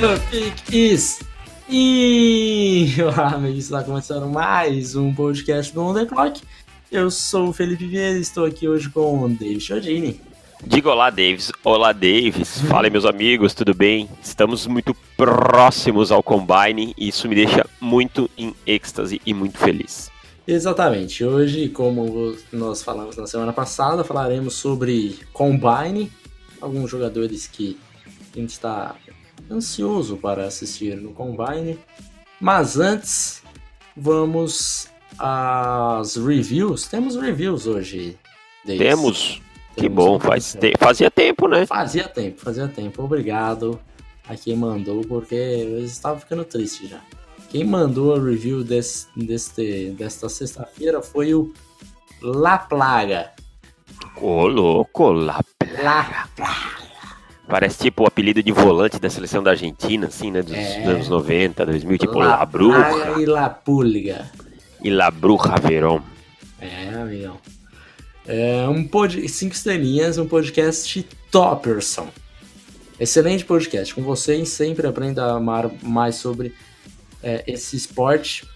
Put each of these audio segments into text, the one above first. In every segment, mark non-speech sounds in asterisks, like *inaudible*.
The Pick is e *laughs* Olá, amigos, está começando mais um podcast do On The Clock. Eu sou o Felipe Vieira e estou aqui hoje com o David Chodini. Diga olá, Davis. Olá, Davis. Fala, meus amigos, tudo bem? Estamos muito próximos ao Combine e isso me deixa muito em êxtase e muito feliz. Exatamente. Hoje, como nós falamos na semana passada, falaremos sobre Combine, alguns jogadores que a gente está ansioso para assistir no Combine. Mas antes, vamos às reviews. Temos reviews hoje. Temos. Que bom, faz te... fazia tempo, né? Fazia tempo, fazia tempo. Obrigado a quem mandou, porque eu estava ficando triste já. Quem mandou a review desse, deste, desta sexta-feira foi o La Plaga. Ô, louco, La Plaga. La Plaga. Parece tipo o apelido de volante da seleção da Argentina, assim, né? Dos é. anos 90, 2000, tipo La, La Bruja. E La Pulga. E La Bruja Verón. É, amigão. É um pod... Cinco estrelinhas, um podcast Topperson. Excelente podcast. Com vocês sempre aprenda a amar mais sobre é, esse esporte.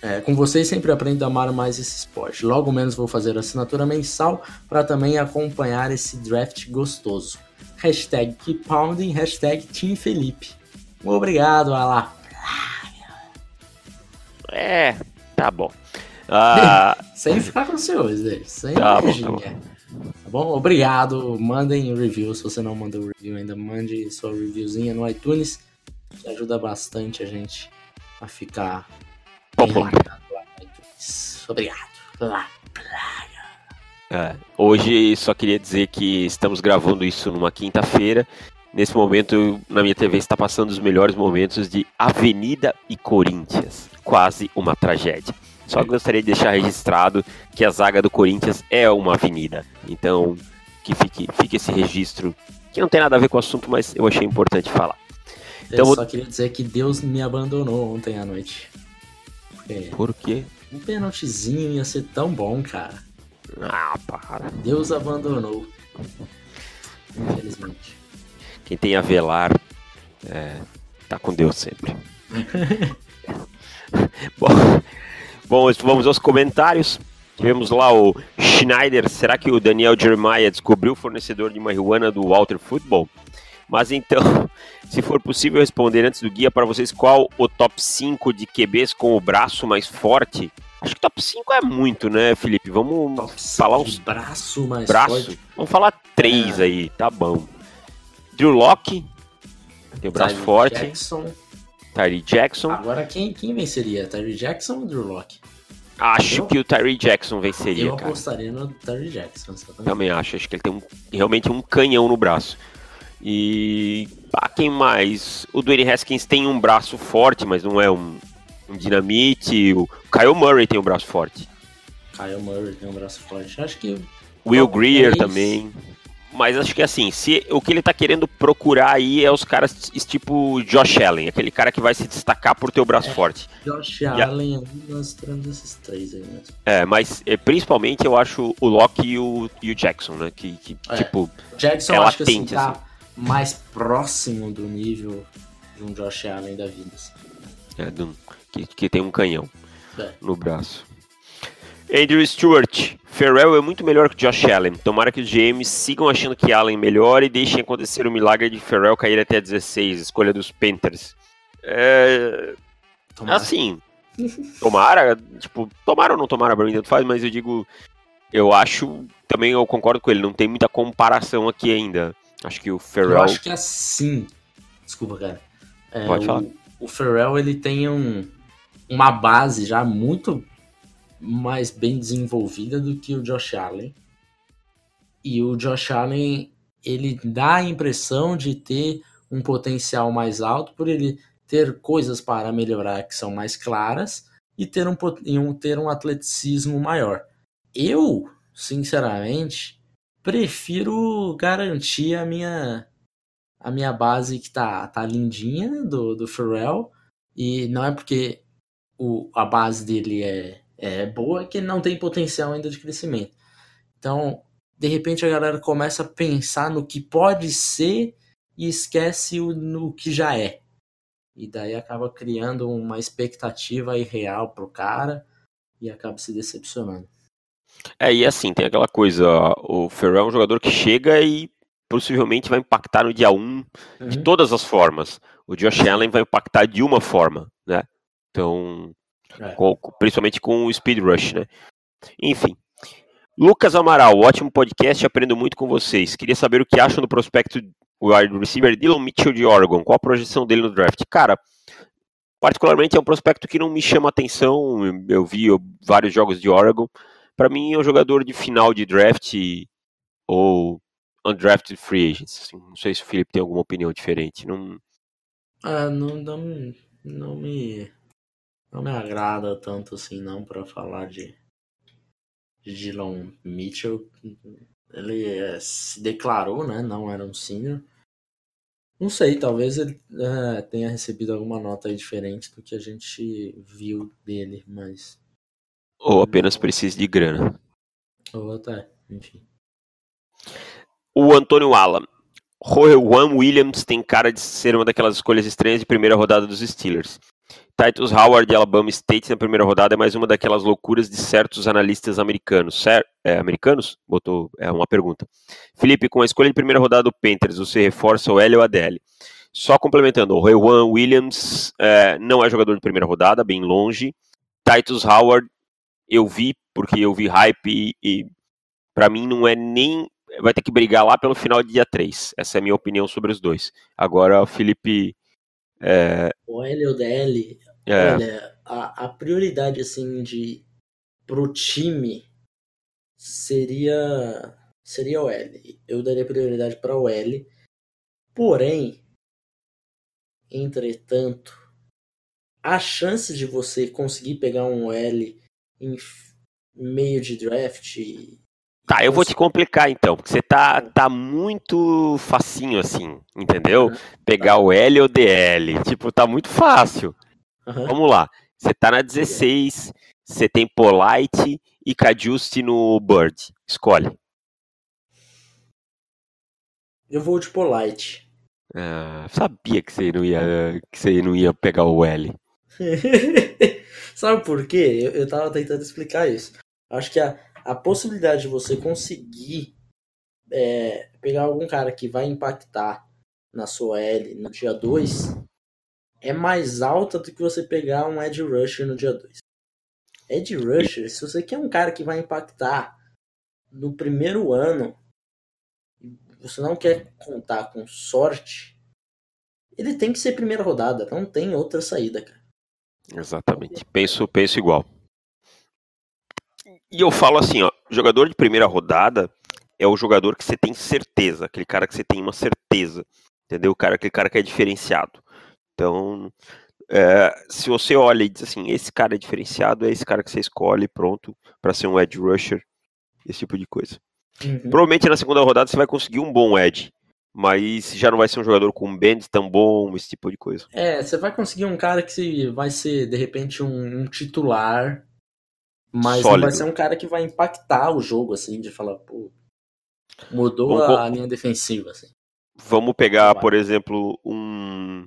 É, com vocês sempre aprendo a amar mais esse esporte. Logo menos vou fazer assinatura mensal para também acompanhar esse draft gostoso hashtag KeepPounding, hashtag Team Felipe. Obrigado, Alá. É, tá bom. Ah, *laughs* sem ficar com ciúmes dele, sem tá energia. Bom, tá, bom. tá bom? Obrigado. Mandem review. Se você não mandou review ainda, mande sua reviewzinha no iTunes. Que ajuda bastante a gente a ficar popular. Obrigado. É, hoje só queria dizer que estamos gravando isso numa quinta-feira. Nesse momento, na minha TV está passando os melhores momentos de Avenida e Corinthians. Quase uma tragédia. Só gostaria de deixar registrado que a zaga do Corinthians é uma avenida. Então, que fique, fique esse registro, que não tem nada a ver com o assunto, mas eu achei importante falar. Então, eu só queria dizer que Deus me abandonou ontem à noite. Porque Por quê? Um pênaltizinho ia ser tão bom, cara. Ah, para. Deus abandonou. Infelizmente. Quem tem a velar é, tá com Deus sempre. *laughs* bom, bom, vamos aos comentários. Tivemos lá o Schneider. Será que o Daniel Jeremiah descobriu o fornecedor de marihuana do Walter Football? Mas então, *laughs* se for possível responder antes do guia para vocês qual o top 5 de QBs com o braço mais forte, Acho que top 5 é muito, né, Felipe? Vamos top falar uns. Braço mais braço. Forte. Vamos falar três é. aí, tá bom. Drew Locke, tem o braço Tyree forte. Jackson. Tyree Jackson. Agora quem, quem venceria? Tyree Jackson ou Drew Locke? Acho eu, que o Tyree Jackson venceria, eu cara. Eu apostaria no Tyree Jackson. Também acho. Acho que ele tem um, realmente um canhão no braço. E. Ah, quem mais? O Dwayne Haskins tem um braço forte, mas não é um, um dinamite. O Kyle Murray tem um braço forte. Kyle Murray tem um braço forte. Acho que. Will Greer também. Mas acho que assim, se o que ele tá querendo procurar aí é os caras tipo Josh Allen, aquele cara que vai se destacar por ter o braço é, forte. Josh Allen, nós temos esses três aí mesmo. É, mas é, principalmente eu acho o Locke e o, e o Jackson, né? Que, que é. tipo. Jackson é acho latente, que assim, tá assim. mais próximo do nível de um Josh Allen da vida. Assim. É, do, que, que tem um canhão é. no braço. Andrew Stewart, Farrell é muito melhor que Josh Allen. Tomara que os GMs sigam achando que Allen melhor e deixem acontecer o milagre de Farrell cair até 16, escolha dos Panthers. É... Tomara. Assim, tomara, tipo, tomara ou não tomara, pra mim tanto faz, mas eu digo, eu acho, também eu concordo com ele, não tem muita comparação aqui ainda. Acho que o Farrell... Eu acho que é assim, desculpa, cara. É, Pode falar. O, o Farrell, ele tem um uma base já muito mais bem desenvolvida do que o Josh Allen. E o Josh Allen, ele dá a impressão de ter um potencial mais alto por ele ter coisas para melhorar que são mais claras e ter um, um, ter um atleticismo maior. Eu, sinceramente, prefiro garantir a minha a minha base que tá, tá lindinha do, do Pharrell. E não é porque o, a base dele é, é boa que ele não tem potencial ainda de crescimento. Então, de repente a galera começa a pensar no que pode ser e esquece o, no que já é. E daí acaba criando uma expectativa irreal pro cara e acaba se decepcionando. É, e assim, tem aquela coisa, o Ferrell é um jogador que chega e possivelmente vai impactar no dia 1 um uhum. de todas as formas. O Josh Allen vai impactar de uma forma, né? Então, é. com, principalmente com o Speed Rush, né? Enfim. Lucas Amaral, ótimo podcast, aprendo muito com vocês. Queria saber o que acham do prospecto wide receiver Dylan Mitchell de Oregon. Qual a projeção dele no draft? Cara, particularmente é um prospecto que não me chama atenção. Eu vi vários jogos de Oregon. Para mim é um jogador de final de draft ou undrafted free agents. Assim, não sei se o Felipe tem alguma opinião diferente. Não, ah, não, não, não me não me agrada tanto assim não para falar de, Dylan Mitchell. Ele é, se declarou, né? Não era um senior. Não sei, talvez ele é, tenha recebido alguma nota diferente do que a gente viu dele, mas. Ou apenas precisa de grana. Ou até, enfim. O Antônio Alan. Juan Williams tem cara de ser uma daquelas escolhas estranhas de primeira rodada dos Steelers. Titus Howard de Alabama State na primeira rodada é mais uma daquelas loucuras de certos analistas americanos. Cer é, americanos? Botou é uma pergunta. Felipe, com a escolha de primeira rodada do Panthers, você reforça o L ou a DL? Só complementando, o Juan Williams é, não é jogador de primeira rodada, bem longe. Titus Howard eu vi porque eu vi hype e, e para mim não é nem vai ter que brigar lá pelo final de dia 3. Essa é a minha opinião sobre os dois. Agora, Felipe. É... O L ou DL, é. olha, a, a prioridade assim de pro time seria seria o L. Eu daria prioridade para o L. Porém, entretanto, a chance de você conseguir pegar um L em meio de draft Tá, eu vou te complicar então, porque você tá, tá muito facinho assim, entendeu? Uhum. Pegar o L ou DL, tipo, tá muito fácil. Uhum. Vamos lá, você tá na 16, você tem Polite e Cajuste no Bird, escolhe. Eu vou de Polite. Ah, sabia que você não ia, que você não ia pegar o L. *laughs* Sabe por quê? Eu, eu tava tentando explicar isso. Acho que a, a possibilidade de você conseguir é, pegar algum cara que vai impactar na sua L no dia 2 é mais alta do que você pegar um Edge Rusher no dia 2. Edge Rusher, se você quer um cara que vai impactar no primeiro ano, você não quer contar com sorte, ele tem que ser primeira rodada, não tem outra saída, cara. Exatamente. Penso, penso igual. E eu falo assim, ó, jogador de primeira rodada é o jogador que você tem certeza, aquele cara que você tem uma certeza, entendeu? O cara, aquele cara que é diferenciado. Então, é, se você olha e diz assim, esse cara é diferenciado, é esse cara que você escolhe, pronto, para ser um edge rusher, esse tipo de coisa. Uhum. Provavelmente na segunda rodada você vai conseguir um bom edge, mas já não vai ser um jogador com um bend tão bom, esse tipo de coisa. É, você vai conseguir um cara que vai ser, de repente, um, um titular mas Sólido. não vai ser um cara que vai impactar o jogo, assim, de falar, pô, mudou Vamos... a linha defensiva, assim. Vamos pegar, por exemplo, um.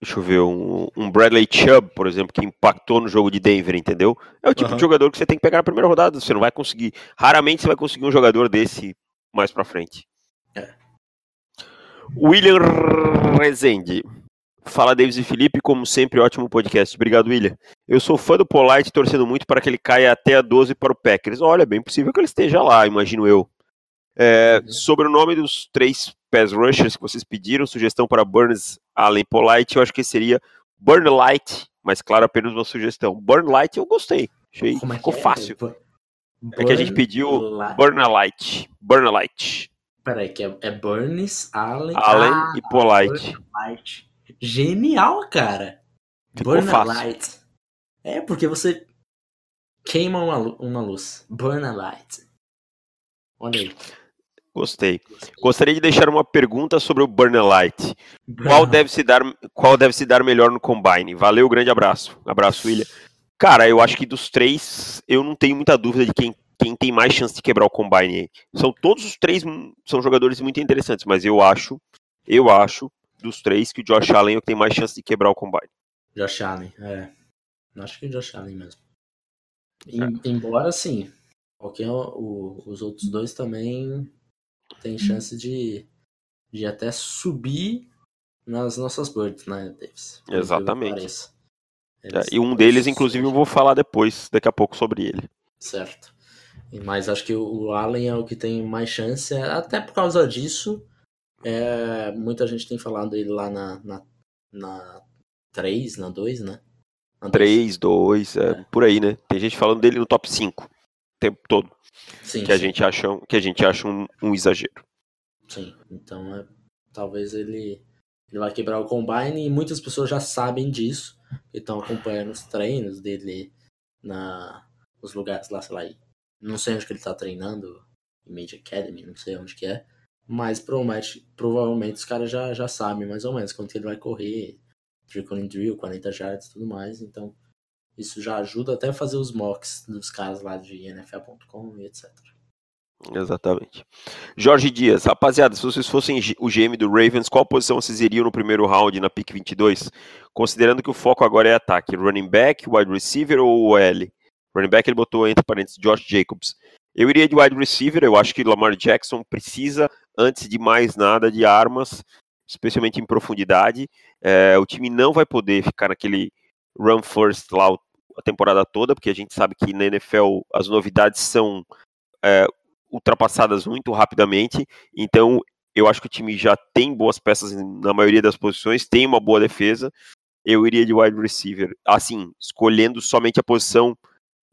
Deixa eu ver, um, um, Bradley Chubb, por exemplo, que impactou no jogo de Denver, entendeu? É o tipo uhum. de jogador que você tem que pegar na primeira rodada. Você não vai conseguir. Raramente você vai conseguir um jogador desse mais pra frente. É. William Rezende. Fala Davis e Felipe, como sempre, ótimo podcast. Obrigado, William. Eu sou fã do Polite, torcendo muito para que ele caia até a 12 para o Packers. Olha, bem possível que ele esteja lá, imagino eu. É, uhum. sobre o nome dos três pass rushers que vocês pediram, sugestão para Burns, Allen Polite, eu acho que seria Burn Light, mas claro, apenas uma sugestão. Burn Light eu gostei, achei, como é ficou é? fácil. Burn... É que a gente pediu Burn Light. Burn Light. Peraí, que é, é Burns, Allen, Allen ah, e Polite. Light. Genial, cara. Ficou Burn fácil. a light. É, porque você queima uma, uma luz. Burn a light. Olha aí. Gostei. Gostaria de deixar uma pergunta sobre o Burner Light. Qual deve se dar, qual deve se dar melhor no Combine? Valeu, grande abraço. Abraço, William. Cara, eu acho que dos três, eu não tenho muita dúvida de quem, quem tem mais chance de quebrar o Combine. São todos os três, são jogadores muito interessantes, mas eu acho, eu acho, dos três, que o Josh Allen é o que tem mais chance de quebrar o Combine. Josh Allen, é. Acho que o Josh Allen mesmo. É. Embora, sim, qualquer, o, os outros dois também tem chance de, de até subir nas nossas birds, né, Davis? Exatamente. É, e um deles, inclusive, eu vou falar depois, daqui a pouco, sobre ele. Certo. Mas acho que o Allen é o que tem mais chance, até por causa disso. É, muita gente tem falado dele lá na, na, na 3, na 2, né? Na 3, 2, é, é, por aí, né? Tem gente falando dele no top 5 o tempo todo. Sim, que, a gente acha, que a gente acha um, um exagero. Sim, então é, talvez ele, ele vai quebrar o combine e muitas pessoas já sabem disso e estão acompanhando os treinos dele na nos lugares lá, sei lá, não sei onde que ele está treinando, Image Academy, não sei onde que é, mas provavelmente, provavelmente os caras já, já sabem mais ou menos quanto ele vai correr, Draconic Drill, 40 jardas e tudo mais, então isso já ajuda até a fazer os mocks dos caras lá de NFL.com e etc. Exatamente. Jorge Dias, rapaziada, se vocês fossem o GM do Ravens, qual posição vocês iriam no primeiro round na pick 22? Considerando que o foco agora é ataque, running back, wide receiver ou L? Running back ele botou entre parênteses Josh Jacobs. Eu iria de wide receiver, eu acho que Lamar Jackson precisa, antes de mais nada, de armas, especialmente em profundidade. É, o time não vai poder ficar naquele run first lá a temporada toda, porque a gente sabe que na NFL as novidades são é, ultrapassadas muito rapidamente. Então, eu acho que o time já tem boas peças na maioria das posições, tem uma boa defesa. Eu iria de wide receiver, assim, escolhendo somente a posição,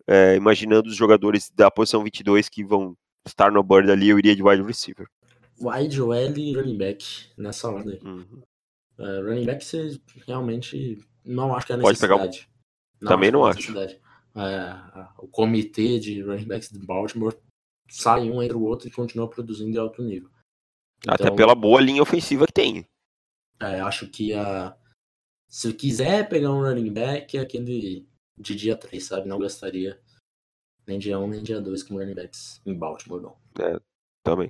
é, imaginando os jogadores da posição 22 que vão estar no board ali, eu iria de wide receiver. Wide, L e running back, nessa ordem. Uhum. Uh, running back, você realmente não acho que é necessidade. Pode pegar o... Não, Também não acho. É, o comitê de running backs de Baltimore sai um entre o outro e continua produzindo de alto nível. Então, Até pela boa linha ofensiva que tem. É, acho que a, se quiser pegar um running back, é aquele de dia 3, sabe? Não gastaria nem dia 1 nem dia 2 com running backs em Baltimore, não. É, também.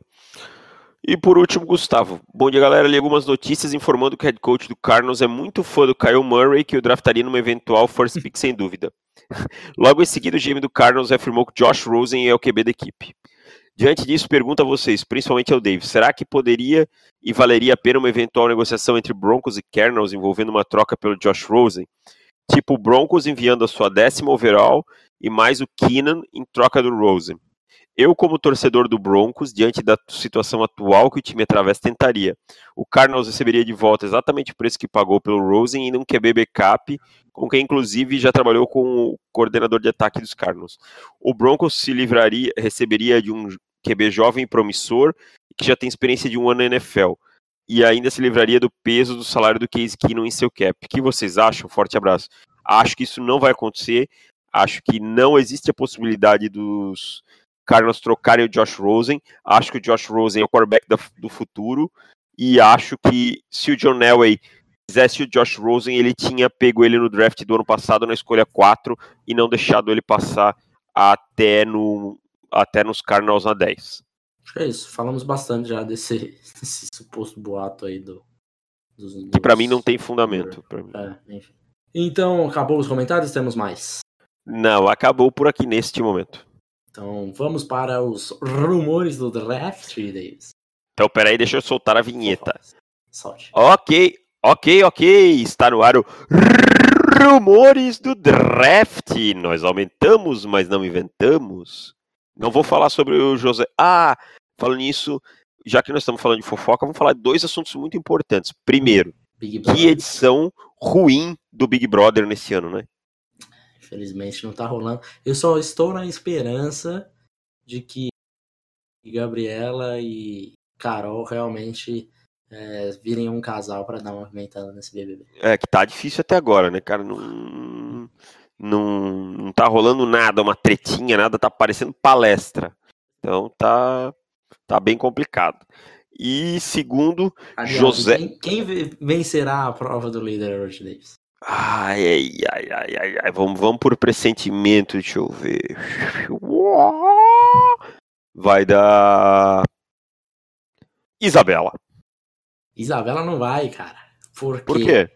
E por último, Gustavo. Bom dia, galera. Li algumas notícias informando que o head coach do Cardinals é muito fã do Kyle Murray, que o draftaria numa eventual first pick sem dúvida. *laughs* Logo em seguida, o GM do Cardinals afirmou que Josh Rosen é o QB da equipe. Diante disso, pergunto a vocês, principalmente ao Dave, será que poderia e valeria a pena uma eventual negociação entre Broncos e Cardinals envolvendo uma troca pelo Josh Rosen? Tipo, Broncos enviando a sua décima overall e mais o Keenan em troca do Rosen. Eu, como torcedor do Broncos, diante da situação atual que o time atravessa, tentaria. O Cardinals receberia de volta exatamente o preço que pagou pelo Rosen e não QB backup, com quem inclusive já trabalhou com o coordenador de ataque dos Cardinals. O Broncos se livraria, receberia de um QB jovem e promissor, que já tem experiência de um ano na NFL. E ainda se livraria do peso do salário do Case Keenum em seu cap. O que vocês acham? Forte abraço. Acho que isso não vai acontecer. Acho que não existe a possibilidade dos Cardinals trocarem o Josh Rosen. Acho que o Josh Rosen é o quarterback do futuro. E acho que se o John Elway quisesse o Josh Rosen, ele tinha pego ele no draft do ano passado na escolha 4 e não deixado ele passar até, no, até nos Cardinals na 10. Acho que é isso. Falamos bastante já desse, *laughs* desse suposto boato aí do. Dos, dos... Que para mim não tem fundamento. É. Então, acabou os comentários? Temos mais? Não, acabou por aqui neste momento. Então vamos para os rumores do draft, Davis. Então peraí, deixa eu soltar a vinheta. Solte. Ok, ok, ok. Está no ar o rumores do draft. Nós aumentamos, mas não inventamos. Não vou falar sobre o José. Ah, falando nisso, já que nós estamos falando de fofoca, vamos falar de dois assuntos muito importantes. Primeiro, que edição ruim do Big Brother nesse ano, né? Infelizmente não tá rolando. Eu só estou na esperança de que Gabriela e Carol realmente é, virem um casal para dar uma movimentada nesse BBB. É, que tá difícil até agora, né, cara? Não, não, não tá rolando nada, uma tretinha, nada, tá parecendo palestra. Então tá, tá bem complicado. E segundo, Aliás, José. Quem, quem, vencerá a prova do líder hoje, Davis? Ai, ai, ai, ai, ai, ai. Vamos, vamos por pressentimento, deixa eu ver. Vai dar. Isabela. Isabela não vai, cara. Por, por quê?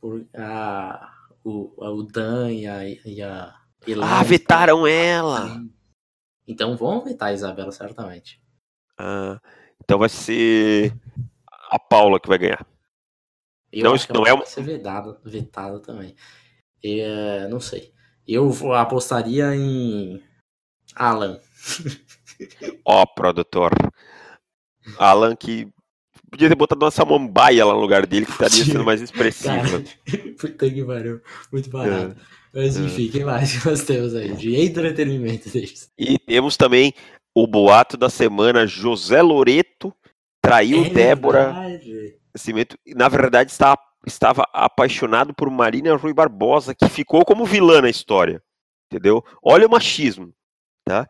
Por, a, o, o Dan e a, e a Ah, vetaram ela! Então vão vetar a Isabela, certamente. Ah, então vai ser a Paula que vai ganhar. Eu não, isso não é uma. Vai ser vedada, vetada também. É, não sei. Eu apostaria em Alan. *laughs* Ó, oh, produtor. Alan que podia ter botado uma samambaia lá no lugar dele, que estaria sendo mais expressiva. *laughs* Puta que pariu. Muito barato. É. Mas enfim, é. quem mais nós temos aí? De entretenimento deles. E temos também o boato da semana: José Loreto traiu é Débora. Cimento. Na verdade, está, estava apaixonado por Marina Rui Barbosa, que ficou como vilã na história. Entendeu? Olha o machismo. Tá?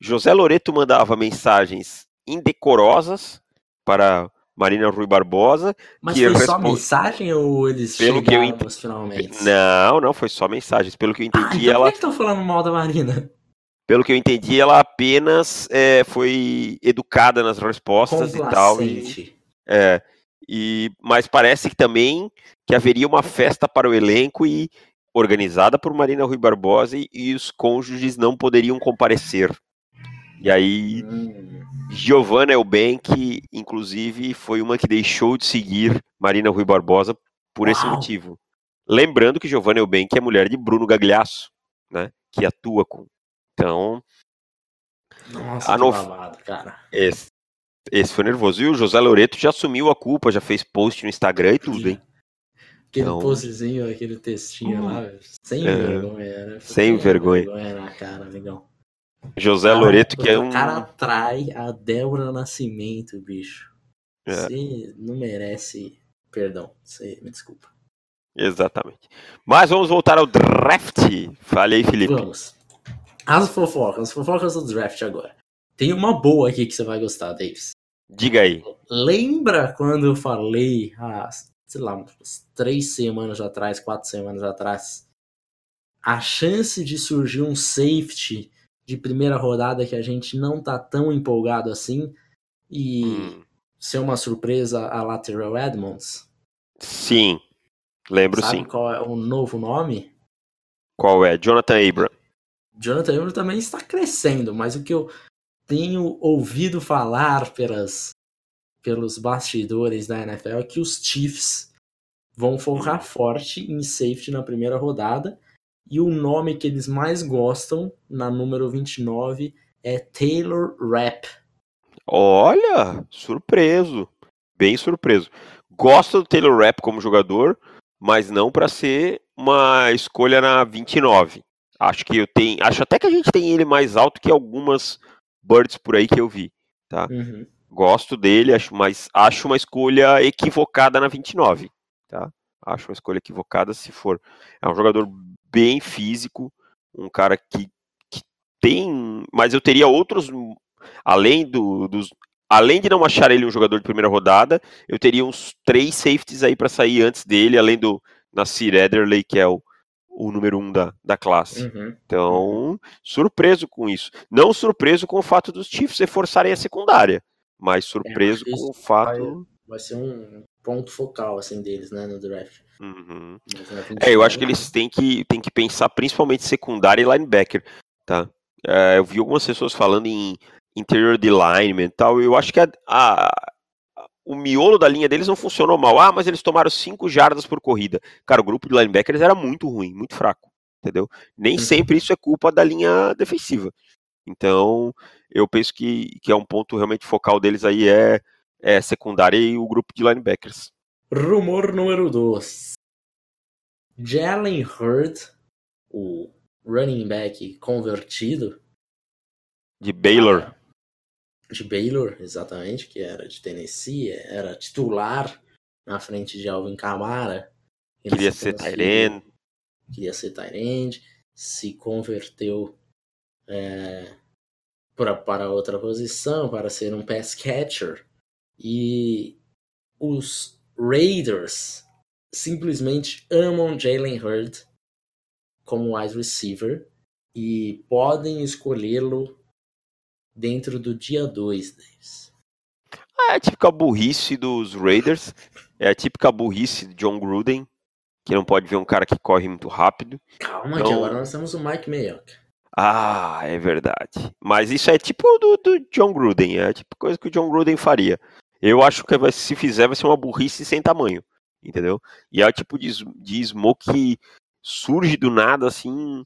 José Loreto mandava mensagens indecorosas para Marina Rui Barbosa. Mas foi responde... só mensagem ou eles Pelo que eu ent... finalmente? Não, não, foi só mensagens. Pelo que eu entendi, ah, então ela. Por que estão falando mal da Marina? Pelo que eu entendi, ela apenas é, foi educada nas respostas e tal. E, é, e, mas parece que também que haveria uma festa para o elenco e organizada por Marina Rui Barbosa e, e os cônjuges não poderiam comparecer. E aí, hum. Giovanna Elbank, inclusive, foi uma que deixou de seguir Marina Rui Barbosa por Uau. esse motivo. Lembrando que Giovanna Elbank é mulher de Bruno Gagliasso, né? Que atua com. Então. Nossa, no... babado, cara. Esse, esse foi nervoso. E o José Loreto já assumiu a culpa, já fez post no Instagram e tudo, hein? Aquele então... postzinho, aquele textinho lá, sem é, vergonha, né? Sem vergonha. vergonha na cara, legal. José cara, Loreto, que é um. O cara atrai a Débora Nascimento, bicho. É. Você não merece perdão. Você me desculpa. Exatamente. Mas vamos voltar ao draft. Falei, Felipe. Vamos. As fofocas, as fofocas do draft agora. Tem uma boa aqui que você vai gostar, Davis. Diga aí. Lembra quando eu falei, ah, sei lá, umas três semanas atrás, quatro semanas atrás, a chance de surgir um safety de primeira rodada que a gente não tá tão empolgado assim e hum. ser uma surpresa a Lateral Edmonds? Sim, lembro Sabe sim. qual é o novo nome? Qual é? Jonathan Abram. Jonathan Abram também está crescendo, mas o que eu tenho ouvido falar pelas, pelos bastidores da NFL é que os Chiefs vão focar hum. forte em safety na primeira rodada e o nome que eles mais gostam, na número 29, é Taylor Rapp. Olha, surpreso. Bem surpreso. Gosto do Taylor Rapp como jogador, mas não para ser uma escolha na 29. Acho que eu tenho, acho até que a gente tem ele mais alto que algumas birds por aí que eu vi, tá? Uhum. Gosto dele, acho, mas acho uma escolha equivocada na 29, tá? Acho uma escolha equivocada se for. É um jogador bem físico, um cara que, que tem. Mas eu teria outros. Além do, dos. Além de não achar ele um jogador de primeira rodada, eu teria uns três safeties aí para sair antes dele, além do Nasir Ederley, que é o, o número um da, da classe. Uhum. Então, surpreso com isso. Não surpreso com o fato dos Chiefs reforçarem a secundária, mas surpreso é, com o fato. Vai, vai, ser um ponto focal assim deles, né, no draft. Uhum. É, eu acho que eles têm que, têm que pensar principalmente secundária e linebacker, tá? É, eu vi algumas pessoas falando em interior de lineman e tal, eu acho que a, a, o miolo da linha deles não funcionou mal. Ah, mas eles tomaram 5 jardas por corrida. Cara, o grupo de linebackers era muito ruim, muito fraco, entendeu? Nem uhum. sempre isso é culpa da linha defensiva. Então, eu penso que, que é um ponto realmente focal deles aí é, é secundária e o grupo de linebackers. Rumor número 2. Jalen Hurd, o running back convertido. De Baylor. De Baylor, exatamente, que era de Tennessee, era titular na frente de Alvin Kamara. Queria ser Tyrene. Queria ser Tyrene, se converteu é, pra, para outra posição, para ser um pass catcher. E os Raiders simplesmente amam Jalen Hurd como wide receiver e podem escolhê-lo dentro do dia 2 deles. Ah, é a típica burrice dos Raiders. É a típica burrice de John Gruden, que não pode ver um cara que corre muito rápido. Calma, então... que agora nós temos o Mike Mayock. Ah, é verdade. Mas isso é tipo do, do John Gruden, é tipo coisa que o John Gruden faria. Eu acho que vai, se fizer vai ser uma burrice sem tamanho, entendeu? E é o tipo de, de smoke que surge do nada assim,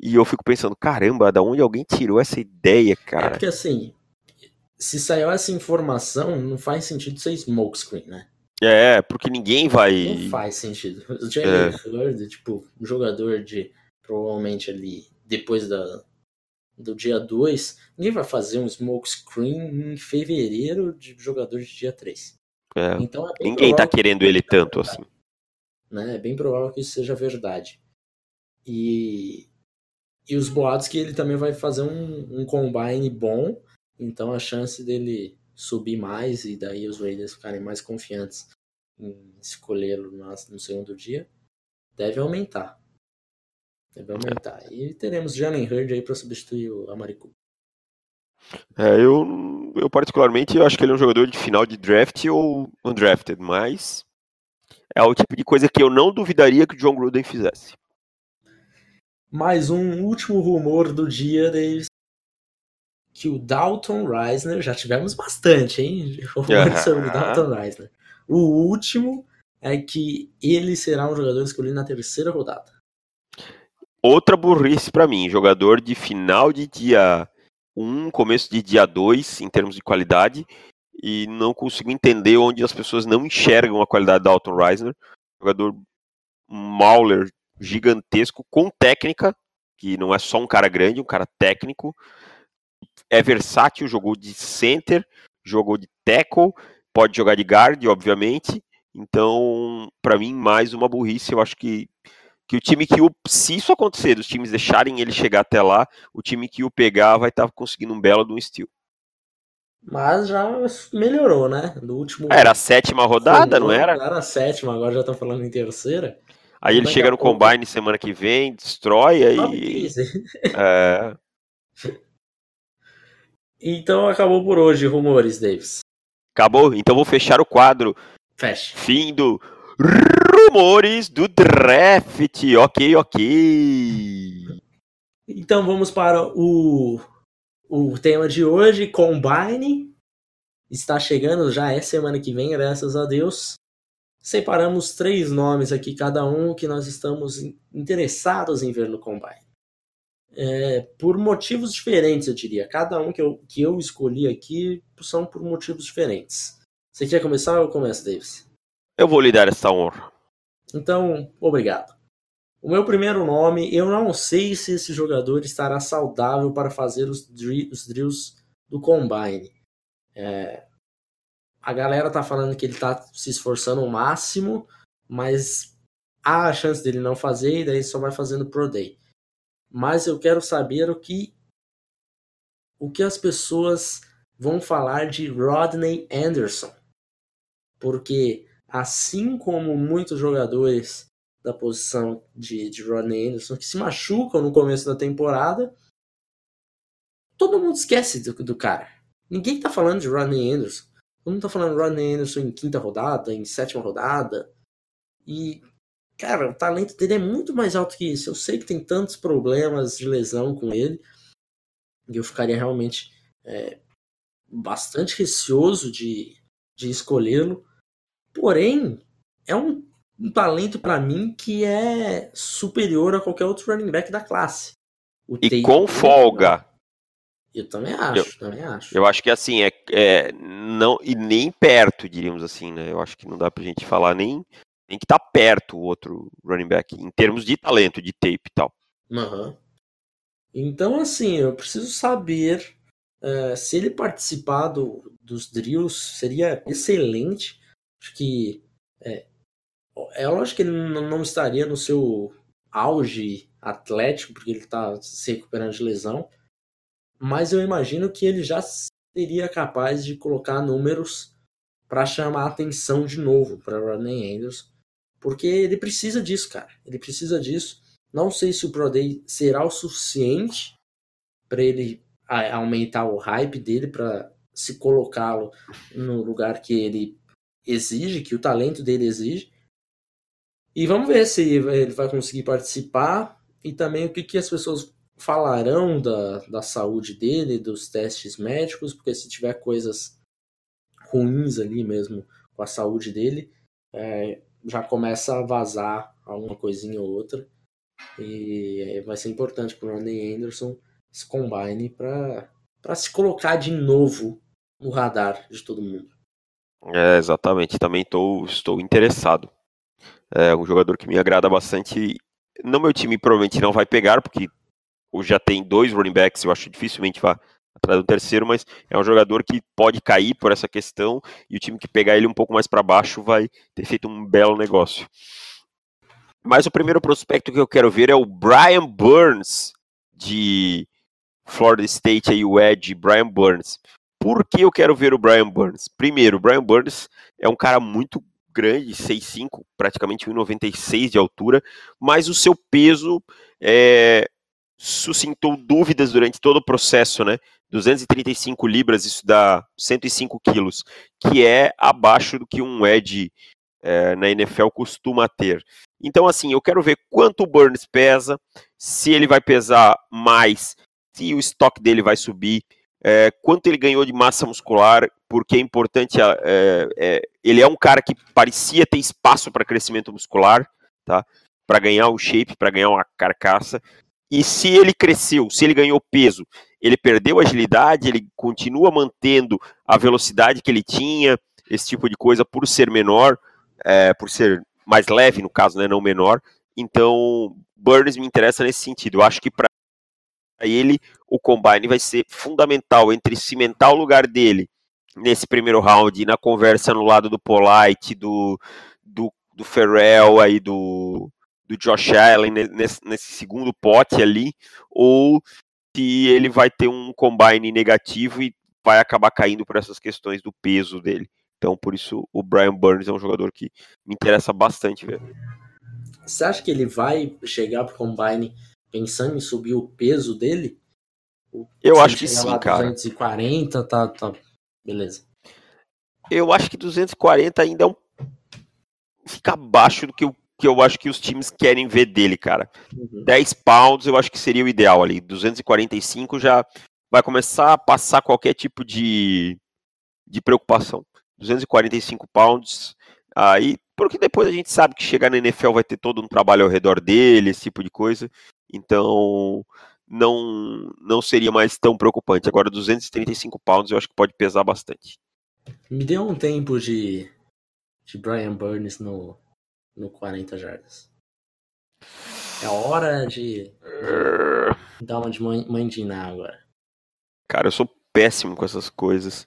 e eu fico pensando, caramba, da onde alguém tirou essa ideia, é cara? É porque assim, se saiu essa informação, não faz sentido ser smokescreen, né? É, porque ninguém vai. Não faz sentido. *laughs* O Jalen é. Hurd, tipo, um jogador de provavelmente ali depois da, do dia 2, ninguém vai fazer um smokescreen em fevereiro de jogador de dia 3. É. Então, é ninguém tá querendo ele tanto assim. Né? É bem provável que isso seja verdade. E e os boatos que ele também vai fazer um, um combine bom, então a chance dele subir mais e daí os Raiders ficarem mais confiantes em escolhê-lo no segundo dia deve aumentar. Deve aumentar. E teremos Jalen Hurd aí para substituir o Amaricu. É, eu, eu particularmente eu acho que ele é um jogador de final de draft ou undrafted, mas é o tipo de coisa que eu não duvidaria que o John Gruden fizesse. Mais um último rumor do dia, Davis. Que o Dalton Reisner, já tivemos bastante, hein? *laughs* Rumores sobre o Dalton Reisner. O último é que ele será um jogador escolhido na terceira rodada. Outra burrice para mim, jogador de final de dia 1, começo de dia 2, em termos de qualidade, e não consigo entender onde as pessoas não enxergam a qualidade do Dalton Reisner. Jogador Mauler gigantesco, com técnica, que não é só um cara grande, um cara técnico. É versátil, jogou de center, jogou de tackle, pode jogar de guard, obviamente. Então, para mim, mais uma burrice. Eu acho que, que o time que o. Se isso acontecer, os times deixarem ele chegar até lá, o time que o pegar vai estar tá conseguindo um belo de um steal. Mas já melhorou, né? Do último. Era a sétima rodada, não era? Era a sétima, agora já estão falando em terceira. Aí ele chega no pouco... combine semana que vem, destrói, aí. *laughs* é... Então acabou por hoje, rumores, Davis. Acabou? Então vou fechar o quadro. Fecha. Fim do rumores do draft. Ok, ok. Então vamos para o, o tema de hoje, Combine. Está chegando, já é semana que vem, graças a Deus separamos três nomes aqui, cada um que nós estamos interessados em ver no Combine. É, por motivos diferentes, eu diria. Cada um que eu, que eu escolhi aqui são por motivos diferentes. Você quer começar ou começa, Davis? Eu vou lhe dar essa honra. Então, obrigado. O meu primeiro nome, eu não sei se esse jogador estará saudável para fazer os, os drills do Combine. É, a galera tá falando que ele tá se esforçando o máximo, mas há a chance dele não fazer e daí só vai fazendo pro day. Mas eu quero saber o que o que as pessoas vão falar de Rodney Anderson. Porque assim como muitos jogadores da posição de, de Rodney Anderson que se machucam no começo da temporada, todo mundo esquece do, do cara. Ninguém tá falando de Rodney Anderson. Todo mundo tá falando Ronnie Anderson em quinta rodada, em sétima rodada. E, cara, o talento dele é muito mais alto que isso. Eu sei que tem tantos problemas de lesão com ele. E eu ficaria realmente é, bastante receoso de, de escolhê-lo. Porém, é um, um talento para mim que é superior a qualquer outro running back da classe. O e com folga. Eu também acho, eu, também acho. Eu acho que assim, é, é, não, e nem perto, diríamos assim, né? Eu acho que não dá pra gente falar nem, nem que tá perto o outro running back, em termos de talento, de tape e tal. Uhum. Então, assim, eu preciso saber Uh, se ele participar do, dos drills, seria excelente. Acho que é, é lógico que ele não, não estaria no seu auge atlético, porque ele está se recuperando de lesão, mas eu imagino que ele já seria capaz de colocar números para chamar a atenção de novo para Rodney Anderson, porque ele precisa disso, cara. Ele precisa disso. Não sei se o Pro Day será o suficiente para ele aumentar o hype dele para se colocá-lo no lugar que ele exige, que o talento dele exige. E vamos ver se ele vai conseguir participar e também o que, que as pessoas falarão da, da saúde dele, dos testes médicos, porque se tiver coisas ruins ali mesmo com a saúde dele, é, já começa a vazar alguma coisinha ou outra. E vai ser importante para o Ronnie Anderson esse combine para se colocar de novo no radar de todo mundo. É, exatamente. Também tô, estou interessado. É um jogador que me agrada bastante. No meu time provavelmente não vai pegar, porque já tem dois running backs, eu acho dificilmente vai atrás do terceiro, mas é um jogador que pode cair por essa questão e o time que pegar ele um pouco mais para baixo vai ter feito um belo negócio. Mas o primeiro prospecto que eu quero ver é o Brian Burns, de Florida State, aí, o Ed, Brian Burns. Por que eu quero ver o Brian Burns? Primeiro, o Brian Burns é um cara muito grande, 6'5", praticamente 1,96 de altura, mas o seu peso é, suscitou dúvidas durante todo o processo, né? 235 libras, isso dá 105 quilos, que é abaixo do que um Ed é, na NFL costuma ter. Então, assim, eu quero ver quanto o Burns pesa, se ele vai pesar mais, se o estoque dele vai subir, é, quanto ele ganhou de massa muscular, porque é importante. É, ele é um cara que parecia ter espaço para crescimento muscular, tá? Para ganhar o shape, para ganhar uma carcaça. E se ele cresceu, se ele ganhou peso, ele perdeu agilidade, ele continua mantendo a velocidade que ele tinha, esse tipo de coisa, por ser menor, é, por ser mais leve, no caso, né, não menor. Então, Burns me interessa nesse sentido. Eu acho que para ele o combine vai ser fundamental entre cimentar o lugar dele nesse primeiro round na conversa no lado do Polite, do, do, do Ferrell aí do, do Josh Allen nesse, nesse segundo pote ali, ou se ele vai ter um combine negativo e vai acabar caindo por essas questões do peso dele. Então, por isso, o Brian Burns é um jogador que me interessa bastante ver. Você acha que ele vai chegar pro combine pensando em subir o peso dele? Eu acho que sim, cara. 240, tá, tá. Beleza. Eu acho que 240 ainda é um. Fica abaixo do que, eu, que eu acho que os times querem ver dele, cara. Uhum. 10 pounds eu acho que seria o ideal ali. 245 já vai começar a passar qualquer tipo de, de preocupação. 245 pounds. Aí, porque depois a gente sabe que chegar na NFL vai ter todo um trabalho ao redor dele, esse tipo de coisa. Então, não não seria mais tão preocupante. Agora, 235 pounds eu acho que pode pesar bastante. Me deu um tempo de, de Brian Burns no, no 40 jardas. É hora de, de dar uma de mandinar agora. Cara, eu sou péssimo com essas coisas.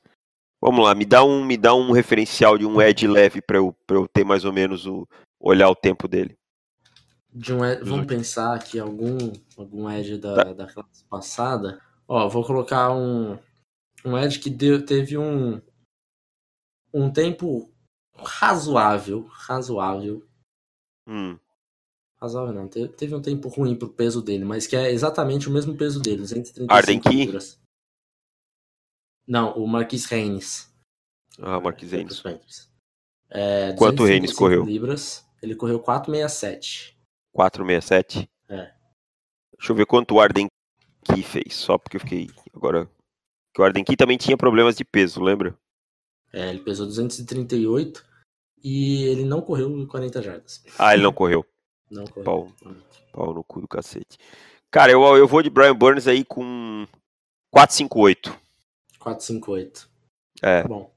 Vamos lá, me dá um, me dá um referencial de um edge leve para eu, pra eu ter mais ou menos o olhar o tempo dele de um Ed, vamos pensar aqui algum algum Edge da, tá. da classe passada. Ó, vou colocar um um Edge que deu, teve um um tempo razoável, razoável. Hum. Razoável não, teve, teve um tempo ruim pro peso dele, mas que é exatamente o mesmo peso dele, 135 Arden Key? Não, o Marquis Reines. Ah, Marquis Reines. É, Quanto Reines correu? Libras. Ele correu 467. 467? É. Deixa eu ver quanto o Arden Key fez, só porque eu fiquei agora. Que o Arden Key também tinha problemas de peso, lembra? É, ele pesou 238 e ele não correu 40 jardas. Ah, ele não correu. Não correu. Pau, pau no cu do cacete. Cara, eu, eu vou de Brian Burns aí com 458. 458. É. Tá bom.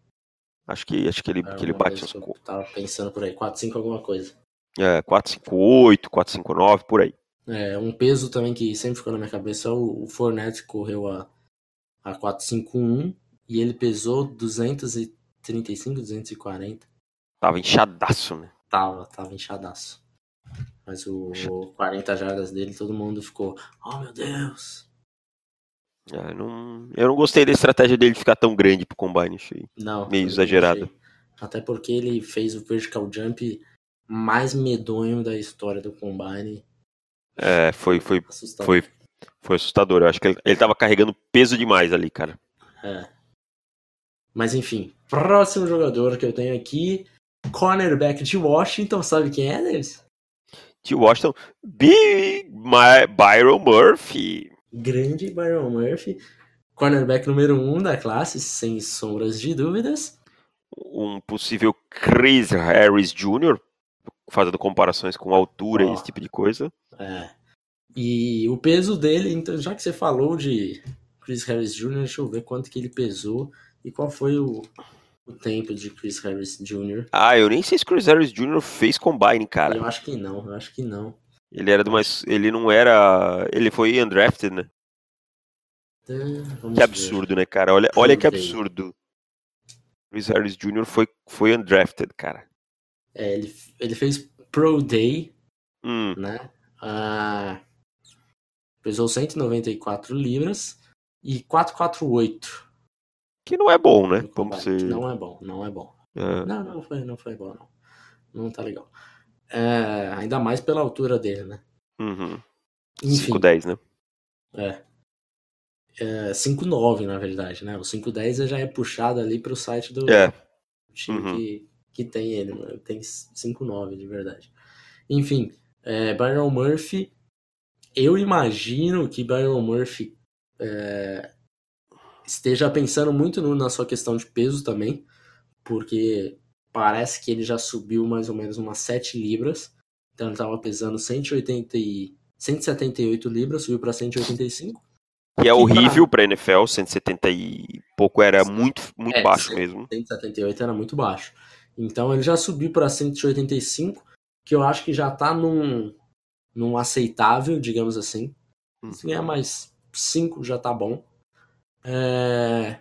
Acho que, acho que ele, que ele bate os. Eu tava pensando por aí, 4-5 alguma coisa. É, 458, 459, por aí. É, um peso também que sempre ficou na minha cabeça é o, o Fournette correu a a 451 e ele pesou 235, 240. Tava inchadaço, né? Tava, tava inchadaço. Mas o 40 jardas dele, todo mundo ficou, oh meu Deus. É, não, eu não gostei da estratégia dele ficar tão grande pro combine, achei. Não. Meio exagerado. Até porque ele fez o vertical jump mais medonho da história do combine. É, foi, foi, assustador. foi, foi assustador. Eu acho que ele, ele tava carregando peso demais ali, cara. É. Mas enfim, próximo jogador que eu tenho aqui, cornerback de Washington, sabe quem é, Davis? De Washington, Big My, Byron Murphy. Grande Byron Murphy, cornerback número um da classe, sem sombras de dúvidas. Um possível Chris Harris Jr., fazendo comparações com altura oh, e esse tipo de coisa. É. E o peso dele, então, já que você falou de Chris Harris Jr., deixa eu ver quanto que ele pesou e qual foi o, o tempo de Chris Harris Jr. Ah, eu nem sei se Chris Harris Jr. fez combine, cara. Eu acho que não, eu acho que não. Ele era do mais. Ele não era. Ele foi undrafted, né? É, que absurdo, ver. né, cara? Olha, olha que absurdo. Chris Harris Jr. foi, foi undrafted, cara. É, ele, ele fez Pro Day, hum. né? Ah, pesou 194 libras e 448. Que não é bom, né? Como ser... Não é bom, não é bom. É. Não, não foi, não foi bom, não. Não tá legal. É, ainda mais pela altura dele, né? Uhum. 5'10, né? É. é 5'9, na verdade, né? O 5'10 já é puxado ali pro site do é. time uhum. que, que tem ele. Né? Tem 5'9 de verdade. Enfim, é, Byron Murphy. Eu imagino que Byron Murphy é, esteja pensando muito no, na sua questão de peso também, porque parece que ele já subiu mais ou menos umas 7 libras. Então ele estava pesando 180 e, 178 libras, subiu para 185. Que é horrível para NFL, 170 e pouco era muito, muito é, baixo mesmo. 178 era muito baixo. Então ele já subiu para 185, que eu acho que já está num, num aceitável, digamos assim. Hum. Se ganhar mais 5 já tá bom. É...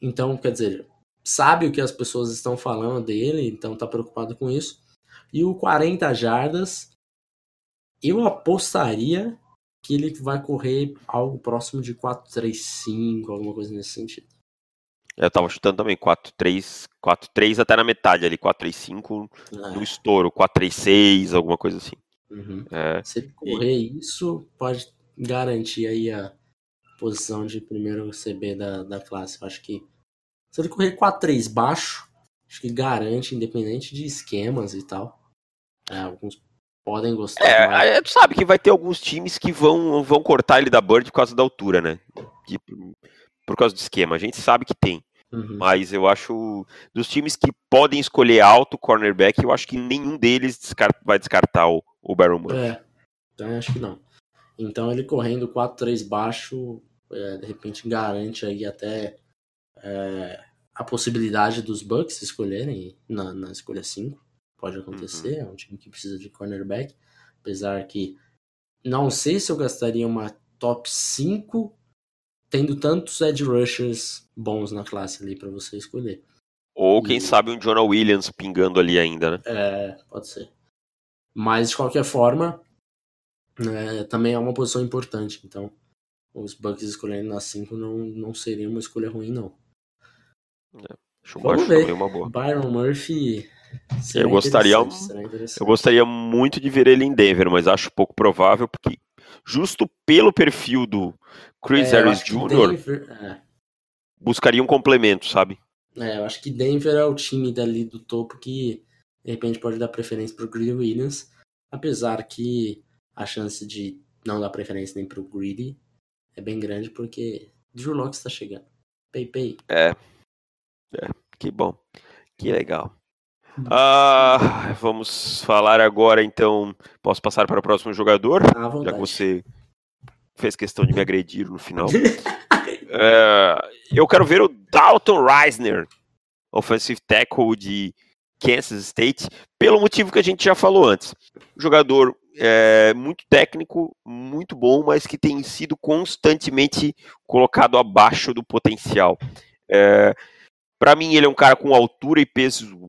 Então, quer dizer, sabe o que as pessoas estão falando dele, então tá preocupado com isso. E o 40 jardas, eu apostaria que ele vai correr algo próximo de 4-3-5, alguma coisa nesse sentido. Eu tava chutando também 4-3, 4-3 até na metade ali, 4-3-5 é. no estouro, 4-3-6, alguma coisa assim. Uhum. É. Se ele correr e... isso, pode garantir aí a posição de primeiro CB da, da classe. Eu acho que se ele correr 4-3 baixo, acho que garante, independente de esquemas e tal. É, alguns podem gostar. É, mas... tu sabe que vai ter alguns times que vão, vão cortar ele da Bird por causa da altura, né? De, por causa do esquema. A gente sabe que tem. Uhum. Mas eu acho. Dos times que podem escolher alto cornerback, eu acho que nenhum deles descarta, vai descartar o, o Baron Murphy. É, então acho que não. Então ele correndo 4-3 baixo, é, de repente garante aí até é, a possibilidade dos Bucks escolherem na, na escolha 5. Pode acontecer, uhum. é um time que precisa de cornerback. Apesar que não sei se eu gastaria uma top 5 tendo tantos edge rushers bons na classe ali para você escolher. Ou quem e... sabe um Jonah Williams pingando ali ainda, né? É, pode ser. Mas de qualquer forma, é, também é uma posição importante. Então, os Bucks escolhendo na 5 não, não seria uma escolha ruim, não. É, Vamos ver. Uma boa. Byron Murphy. Eu gostaria, eu gostaria muito de ver ele em Denver, mas acho pouco provável, porque justo pelo perfil do Chris é, Harris Jr., Denver, é. buscaria um complemento, sabe? É, eu acho que Denver é o time dali do topo que de repente pode dar preferência pro Greedy Williams, apesar que a chance de não dar preferência nem pro Greedy é bem grande porque Drew Locke está chegando. Pay, pay. É. é. Que bom. Que legal. Ah, vamos falar agora então. Posso passar para o próximo jogador? Já que você fez questão de me agredir no final. *laughs* é, eu quero ver o Dalton Reisner, offensive tackle de Kansas State, pelo motivo que a gente já falou antes. Jogador é, muito técnico, muito bom, mas que tem sido constantemente colocado abaixo do potencial. É, para mim, ele é um cara com altura e peso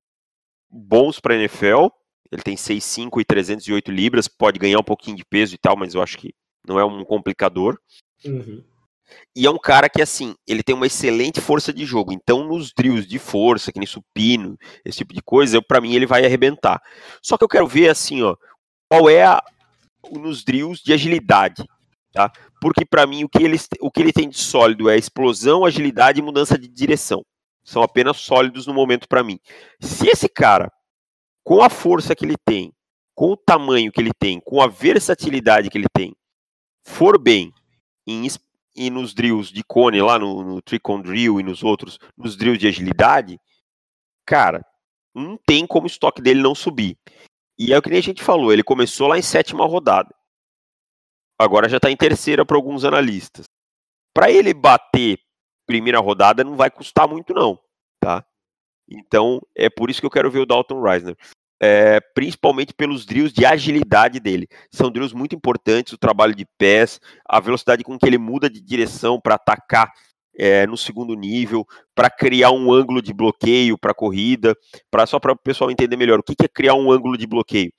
bons para NFL. Ele tem 6'5 e 308 libras, pode ganhar um pouquinho de peso e tal, mas eu acho que não é um complicador. Uhum. E é um cara que, assim, ele tem uma excelente força de jogo. Então, nos drills de força, que nem supino, esse tipo de coisa, para mim ele vai arrebentar. Só que eu quero ver, assim, ó, qual é a, nos drills de agilidade, tá? Porque para mim o que, ele, o que ele tem de sólido é explosão, agilidade e mudança de direção. São apenas sólidos no momento para mim. Se esse cara, com a força que ele tem, com o tamanho que ele tem, com a versatilidade que ele tem, for bem em, e nos drills de cone lá no, no Tricon Drill e nos outros, nos drills de agilidade, cara, não tem como o estoque dele não subir. E é o que a gente falou, ele começou lá em sétima rodada. Agora já está em terceira para alguns analistas. Para ele bater primeira rodada não vai custar muito não, tá? Então é por isso que eu quero ver o Dalton Reisner. É, principalmente pelos drills de agilidade dele. São drills muito importantes, o trabalho de pés, a velocidade com que ele muda de direção para atacar é, no segundo nível, para criar um ângulo de bloqueio para a corrida, para só para o pessoal entender melhor o que, que é criar um ângulo de bloqueio.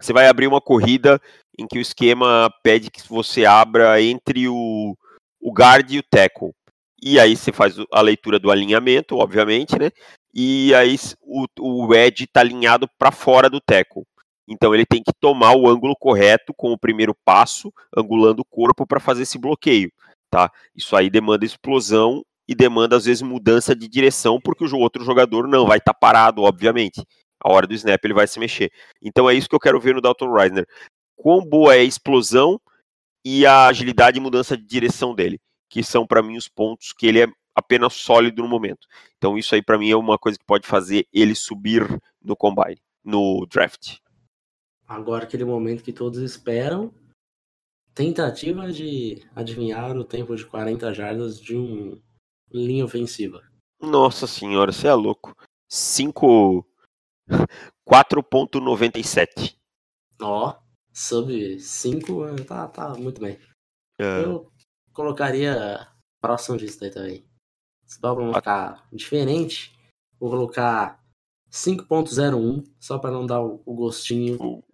Você vai abrir uma corrida em que o esquema pede que você abra entre o, o guard e o tackle. E aí você faz a leitura do alinhamento, obviamente, né? E aí o, o está alinhado para fora do tackle. Então ele tem que tomar o ângulo correto com o primeiro passo, angulando o corpo para fazer esse bloqueio, tá? Isso aí demanda explosão e demanda às vezes mudança de direção, porque o outro jogador não vai estar tá parado, obviamente. A hora do snap ele vai se mexer. Então é isso que eu quero ver no Dalton Reisner. Quão boa é a explosão e a agilidade e mudança de direção dele que são para mim os pontos que ele é apenas sólido no momento. Então isso aí para mim é uma coisa que pode fazer ele subir no combine, no draft. Agora aquele momento que todos esperam, tentativa de adivinhar o tempo de 40 jardas de um linha ofensiva. Nossa senhora, você é louco. 5 4.97. *laughs* Ó, sub 5 tá, tá muito bem. É. Eu colocaria próximo disso daí também. Se para não ficar diferente, vou colocar 5.01, só para não dar o, gostinho uh,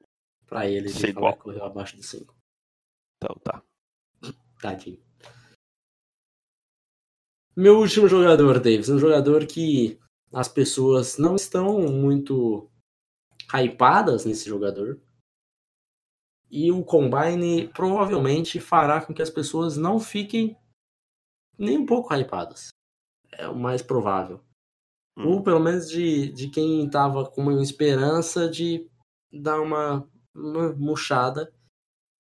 para ele de falar que correu abaixo de 5. Então tá. Tadinho. Meu último jogador, Davis, um jogador que as pessoas não estão muito hypadas nesse jogador. E o Combine provavelmente fará com que as pessoas não fiquem nem um pouco hypadas. É o mais provável. Hum. Ou pelo menos de, de quem estava com uma esperança de dar uma, uma murchada,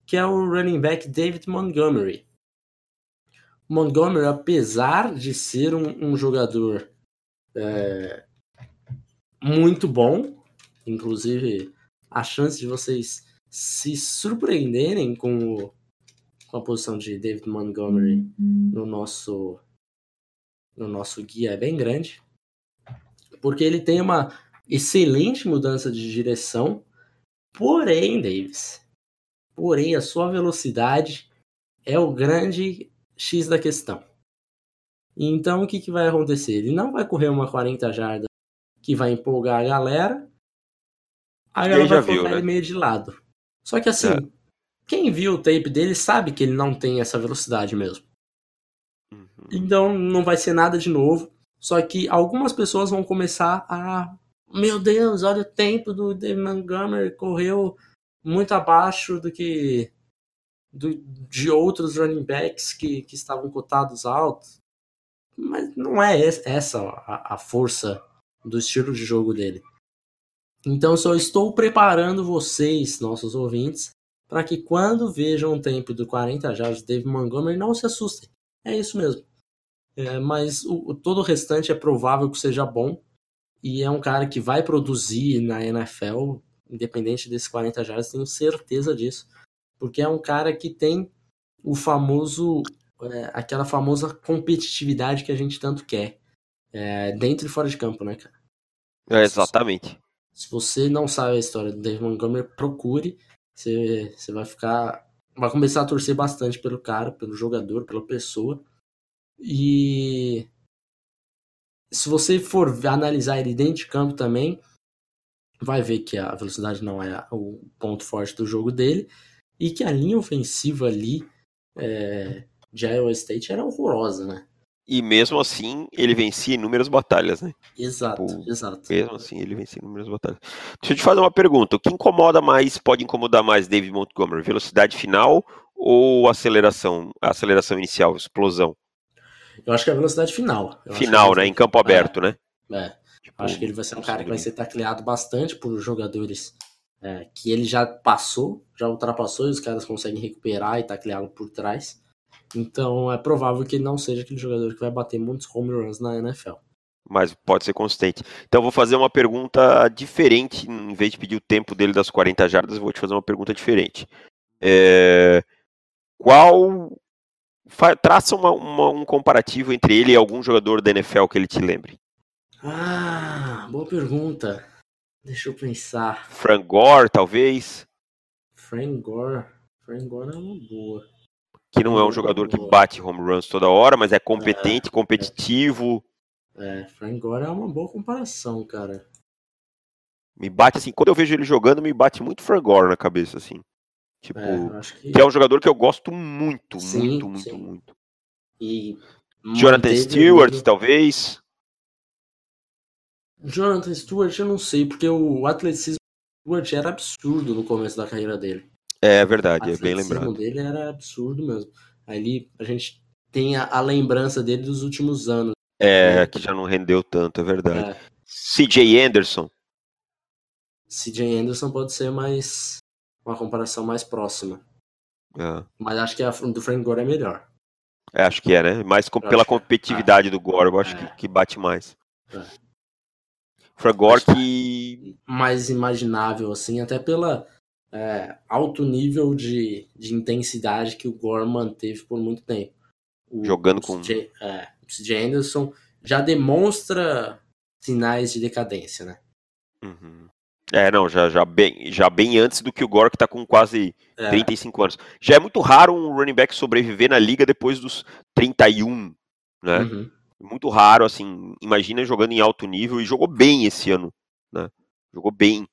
que é o running back David Montgomery. Montgomery, apesar de ser um, um jogador é, muito bom, inclusive a chance de vocês se surpreenderem com, o, com a posição de David Montgomery no nosso no nosso guia é bem grande, porque ele tem uma excelente mudança de direção, porém, Davis, porém a sua velocidade é o grande X da questão. Então o que, que vai acontecer? Ele não vai correr uma 40 jardas que vai empolgar a galera, a galera vai colocar né? ele meio de lado. Só que assim, é. quem viu o tape dele sabe que ele não tem essa velocidade mesmo. Uhum. Então não vai ser nada de novo. Só que algumas pessoas vão começar a. Meu Deus, olha o tempo do David Montgomery, correu muito abaixo do que do, de outros running backs que, que estavam cotados altos. Mas não é essa a, a força do estilo de jogo dele. Então, só estou preparando vocês, nossos ouvintes, para que quando vejam o tempo do 40 jardas de David Montgomery, não se assustem. É isso mesmo. É, mas o, todo o restante é provável que seja bom. E é um cara que vai produzir na NFL, independente desses 40 jardas, tenho certeza disso. Porque é um cara que tem o famoso, é, aquela famosa competitividade que a gente tanto quer. É, dentro e fora de campo, né, cara? É, exatamente. Se você não sabe a história do Dave Montgomery, procure. você, você vai ficar. Vai começar a torcer bastante pelo cara, pelo jogador, pela pessoa. E se você for analisar ele dentro de campo também, vai ver que a velocidade não é o ponto forte do jogo dele e que a linha ofensiva ali é, de Iowa State era horrorosa, né? E mesmo assim, ele vencia inúmeras batalhas, né? Exato, tipo, exato. Mesmo assim, ele vencia inúmeras batalhas. Deixa eu te fazer uma pergunta. O que incomoda mais, pode incomodar mais David Montgomery? Velocidade final ou aceleração? Aceleração inicial, explosão? Eu acho que é a velocidade final. Eu final, né? Em campo aberto, é, né? É. Tipo, acho que ele vai ser um cara que vai ser tacleado bastante por jogadores é, que ele já passou, já ultrapassou e os caras conseguem recuperar e tacleá-lo por trás. Então é provável que ele não seja aquele jogador que vai bater muitos home runs na NFL. Mas pode ser consistente. Então vou fazer uma pergunta diferente. Em vez de pedir o tempo dele das 40 jardas, vou te fazer uma pergunta diferente. É... Qual. Traça uma, uma, um comparativo entre ele e algum jogador da NFL que ele te lembre. Ah, boa pergunta. Deixa eu pensar. Frank Gore, talvez. Frank Gore. Frank Gore é uma boa que não é um jogador que bate home runs toda hora, mas é competente, é, competitivo. É, Frank Gore é uma boa comparação, cara. Me bate assim, quando eu vejo ele jogando, me bate muito Frank Gore na cabeça, assim. Tipo, é, que... que... é um jogador que eu gosto muito, sim, muito, muito, sim. muito. E Jonathan Stewart, talvez. Jonathan Stewart, eu não sei, porque o atleticismo do Stewart era absurdo no começo da carreira dele. É verdade, é bem lembrado. O dele era absurdo mesmo. Ali a gente tem a, a lembrança dele dos últimos anos. É, né? que já não rendeu tanto, é verdade. É. CJ Anderson. CJ Anderson pode ser mais uma comparação mais próxima. É. Mas acho que a do Frank Gore é melhor. É, acho que é, né? Mais com, pela competitividade é. do Gore, eu acho que, é. que, bate mais. É. Frank Gore que. Mais imaginável, assim, até pela é, alto nível de, de intensidade que o Gore manteve por muito tempo. O, Jogando o com. CJ, é, o CJ Anderson já demonstra sinais de decadência, né? Uhum. É, não, já, já, bem, já bem antes do que o Gore, que tá com quase é. 35 anos. Já é muito raro um running back sobreviver na liga depois dos 31, né? Uhum. Muito raro, assim, imagina jogando em alto nível e jogou bem esse ano, né? Jogou bem.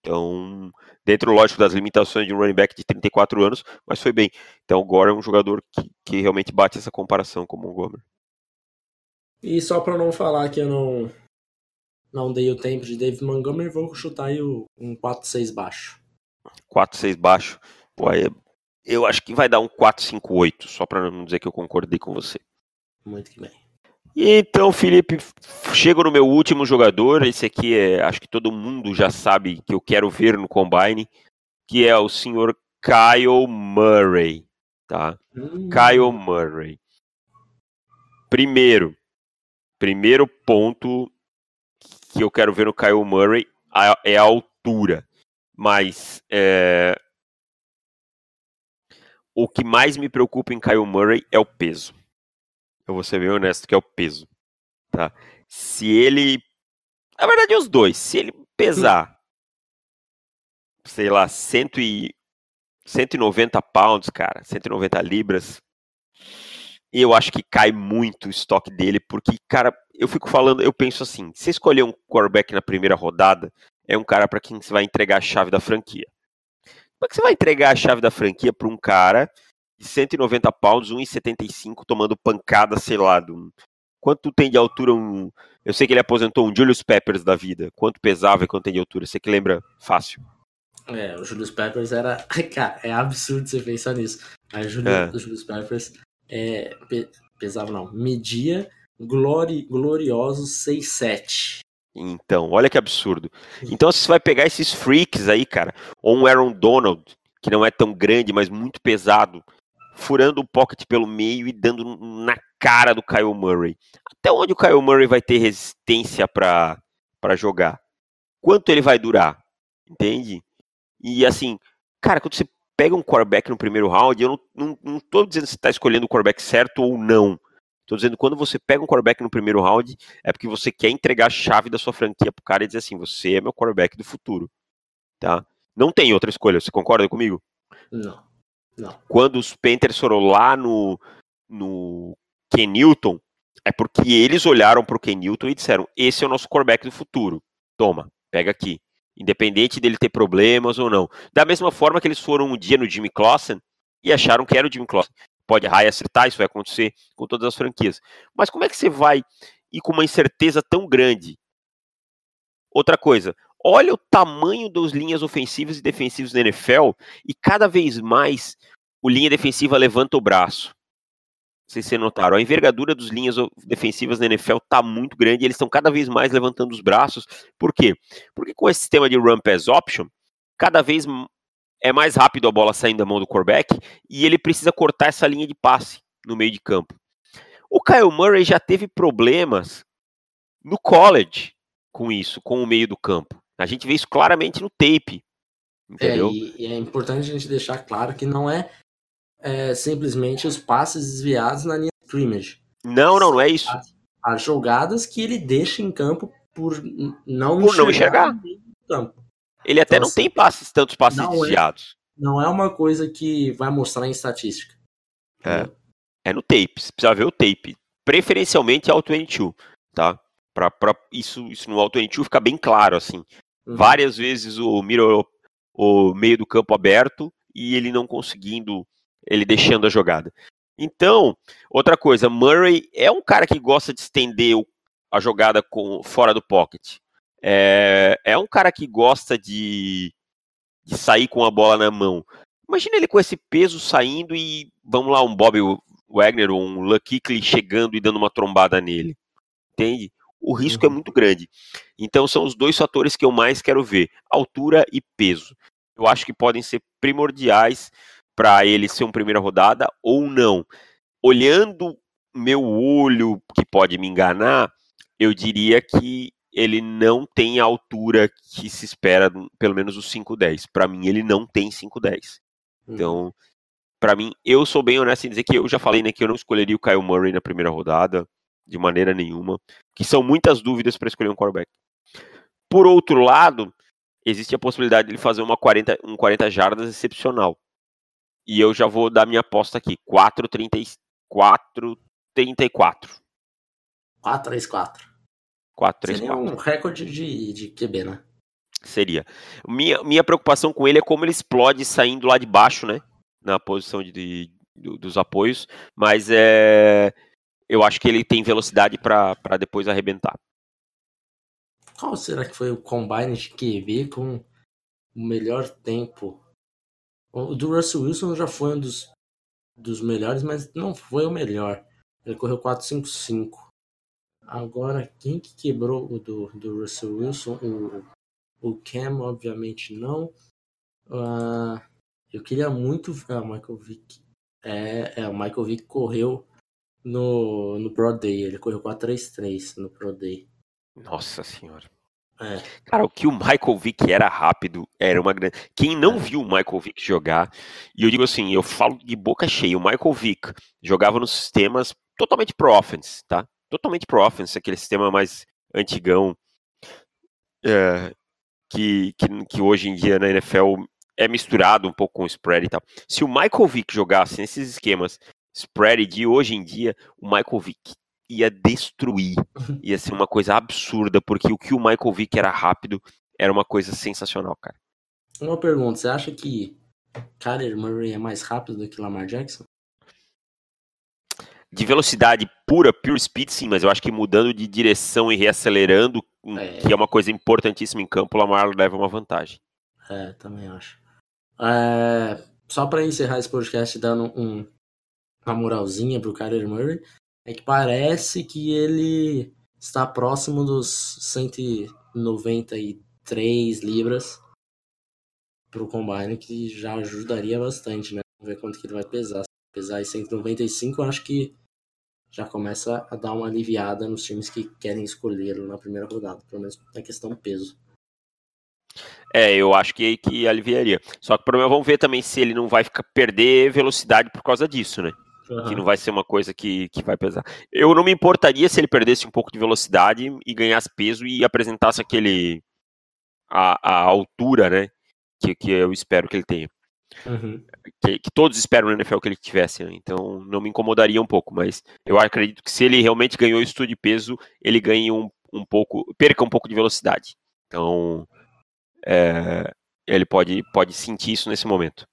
Então, dentro, lógico, das limitações de um running back de 34 anos, mas foi bem. Então, o Gore é um jogador que, que realmente bate essa comparação com o Montgomery. E só para não falar que eu não, não dei o tempo de David Montgomery, vou chutar aí um 4-6 baixo. 4-6 baixo. Pô, aí, eu acho que vai dar um 4-5-8, só para não dizer que eu concordei com você. Muito que bem. E então, Felipe, chego no meu último jogador. Esse aqui é, acho que todo mundo já sabe que eu quero ver no Combine, que é o senhor Kyle Murray, tá? Hum. Kyle Murray. Primeiro, primeiro ponto que eu quero ver no Kyle Murray é a altura. Mas é... o que mais me preocupa em Kyle Murray é o peso eu vou ser bem honesto, que é o peso. Tá? Se ele. Na verdade, os dois. Se ele pesar, sei lá, cento e... 190 pounds, cara, 190 libras, eu acho que cai muito o estoque dele, porque, cara, eu fico falando, eu penso assim: se escolher um quarterback na primeira rodada, é um cara para quem você vai entregar a chave da franquia. Como é que você vai entregar a chave da franquia para um cara 190 pounds, 1,75, tomando pancada, sei lá. Do... Quanto tem de altura um. Eu sei que ele aposentou um Julius Peppers da vida. Quanto pesava e quanto tem de altura? Você que lembra fácil. É, o Julius Peppers era. *laughs* Cara, é absurdo você pensar nisso. A Julius, é. o Julius Peppers é, pesava, não, media glori, gloriosos 6,7. Então, olha que absurdo. Então, se você vai pegar esses freaks aí, cara, ou um Aaron Donald, que não é tão grande, mas muito pesado, furando o pocket pelo meio e dando na cara do Kyle Murray. Até onde o Kyle Murray vai ter resistência para jogar? Quanto ele vai durar? Entende? E assim, cara, quando você pega um quarterback no primeiro round, eu não, não, não tô dizendo se está escolhendo o quarterback certo ou não. Tô dizendo quando você pega um quarterback no primeiro round, é porque você quer entregar a chave da sua franquia pro cara e dizer assim, você é meu quarterback do futuro. Tá? Não tem outra escolha, você concorda comigo? Não. Quando os Panthers foram lá no, no Ken Newton, é porque eles olharam para o Ken Newton e disseram: esse é o nosso quarterback do futuro. Toma, pega aqui. Independente dele ter problemas ou não. Da mesma forma que eles foram um dia no Jimmy Clausen e acharam que era o Jimmy Clausen. Pode errar e acertar, isso vai acontecer com todas as franquias. Mas como é que você vai ir com uma incerteza tão grande? Outra coisa, olha o tamanho das linhas ofensivas e defensivas da NFL e cada vez mais o linha defensiva levanta o braço. Sei se vocês notaram, a envergadura dos linhas defensivas da NFL está muito grande e eles estão cada vez mais levantando os braços. Por quê? Porque com esse sistema de run pass option, cada vez é mais rápido a bola saindo da mão do quarterback e ele precisa cortar essa linha de passe no meio de campo. O Kyle Murray já teve problemas no college com isso, com o meio do campo. A gente vê isso claramente no tape. Entendeu? É, e, e é importante a gente deixar claro que não é, é, simplesmente os passes desviados na linha de scrimmage. Não, não, não é isso. As, as jogadas que ele deixa em campo por não por não enxergar. campo. Ele até então, não assim, tem passes, tantos passes não é desviados. É, não é uma coisa que vai mostrar em estatística. É. É no tape, você precisa ver o tape. Preferencialmente Auto 22, tá? Pra, pra isso, isso no Auto 22 fica bem claro, assim. Uhum. Várias vezes o Miro, o meio do campo aberto e ele não conseguindo, ele deixando a jogada. Então, outra coisa, Murray é um cara que gosta de estender a jogada com, fora do pocket. É, é um cara que gosta de, de sair com a bola na mão. Imagina ele com esse peso saindo e, vamos lá, um Bob Wagner ou um Lucky chegando e dando uma trombada nele. Entende? O risco é uhum. é muito grande. Então são os dois fatores que eu mais quero ver: altura e peso. Eu acho que podem ser primordiais para ele ser uma primeira rodada ou não. Olhando meu olho, que pode me enganar, eu diria que ele não tem a altura que se espera, pelo menos os 5'10. Para mim, ele não tem 5'10. Uhum. Então, para mim, eu sou bem honesto em dizer que eu já falei né, que eu não escolheria o Kyle Murray na primeira rodada, de maneira nenhuma, que são muitas dúvidas para escolher um quarterback. Por outro lado, existe a possibilidade de ele fazer uma 40, um 40 jardas excepcional. E eu já vou dar minha aposta aqui, 4-34. 4-3-4. 4-3-4. Seria um recorde de, de QB, né? Seria. Minha, minha preocupação com ele é como ele explode saindo lá de baixo, né? na posição de, de dos apoios, mas é, eu acho que ele tem velocidade para depois arrebentar. Qual será que foi o combine de QB com o melhor tempo? O do Russell Wilson já foi um dos, dos melhores, mas não foi o melhor. Ele correu 4.55. Agora, quem que quebrou o do, do Russell Wilson? O, o Cam, obviamente, não. Uh, eu queria muito ver o Michael Vick. É, é, o Michael Vick correu no, no Pro Day. Ele correu 4-3-3 no Pro Day. Nossa senhora. É. Cara, o que o Michael Vick era rápido, era uma grande. Quem não é. viu o Michael Vick jogar, e eu digo assim, eu falo de boca cheia, o Michael Vick jogava nos sistemas totalmente pro offense, tá? Totalmente pro offense, aquele sistema mais antigão, é, que, que, que hoje em dia na NFL é misturado um pouco com o spread e tal. Se o Michael Vick jogasse nesses esquemas spread de hoje em dia, o Michael Vick ia destruir. *laughs* Ia ser uma coisa absurda, porque o que o Michael Vick era rápido era uma coisa sensacional, cara. Uma pergunta, você acha que Kyler Murray é mais rápido do que Lamar Jackson? De velocidade pura, pure speed, sim, mas eu acho que mudando de direção e reacelerando, é. que é uma coisa importantíssima em campo, o Lamar leva uma vantagem. É, também acho. É, só para encerrar esse podcast dando um, uma moralzinha pro Kyler Murray, é que parece que ele está próximo dos 193 libras pro combine, que já ajudaria bastante, né? Vamos ver quanto que ele vai pesar. Se pesar em 195, eu acho que já começa a dar uma aliviada nos times que querem escolhê-lo na primeira rodada, pelo menos na questão peso. É, eu acho que, que aliviaria. Só que o problema, vamos ver também se ele não vai ficar, perder velocidade por causa disso, né? Uhum. Que não vai ser uma coisa que, que vai pesar. Eu não me importaria se ele perdesse um pouco de velocidade e ganhasse peso e apresentasse aquele. a, a altura, né? que, que eu espero que ele tenha. Uhum. Que, que, todos esperam no NFL que ele tivesse, né? então não me incomodaria um pouco, mas eu acredito que se ele realmente ganhou isso de peso, ele ganhe um, um pouco, perca um pouco de velocidade. Então, é, ele pode, pode sentir isso nesse momento.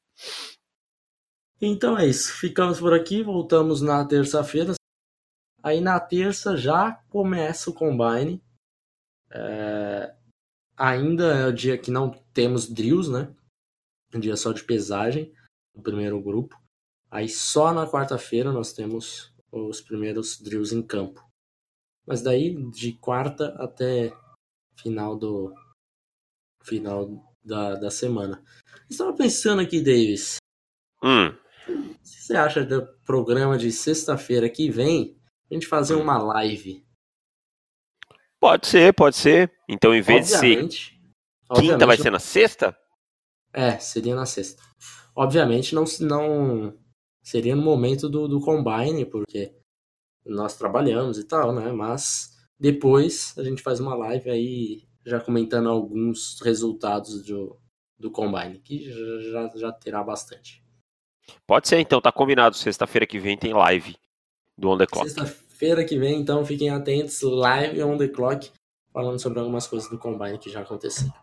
Então é isso, ficamos por aqui, voltamos na terça-feira. Aí na terça já começa o combine. É, ainda é o dia que não temos drills, né? Um dia só de pesagem no primeiro grupo. Aí só na quarta-feira nós temos os primeiros drills em campo. Mas daí de quarta até final do final da, da semana. Estava pensando aqui, Davis. Hum. O que você acha do programa de sexta-feira que vem? A gente fazer uma live. Pode ser, pode ser. Então, em vez obviamente, de ser quinta, vai ser na sexta? É, seria na sexta. Obviamente não, não seria no momento do, do combine, porque nós trabalhamos e tal, né? Mas depois a gente faz uma live aí já comentando alguns resultados do, do combine, que já, já terá bastante. Pode ser, então, tá combinado. Sexta-feira que vem tem live do On The Clock. Sexta-feira que vem, então, fiquem atentos. Live On The Clock, falando sobre algumas coisas do combine que já aconteceram.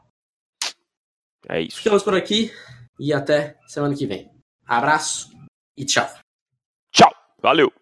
É isso. Ficamos por aqui e até semana que vem. Abraço e tchau. Tchau. Valeu.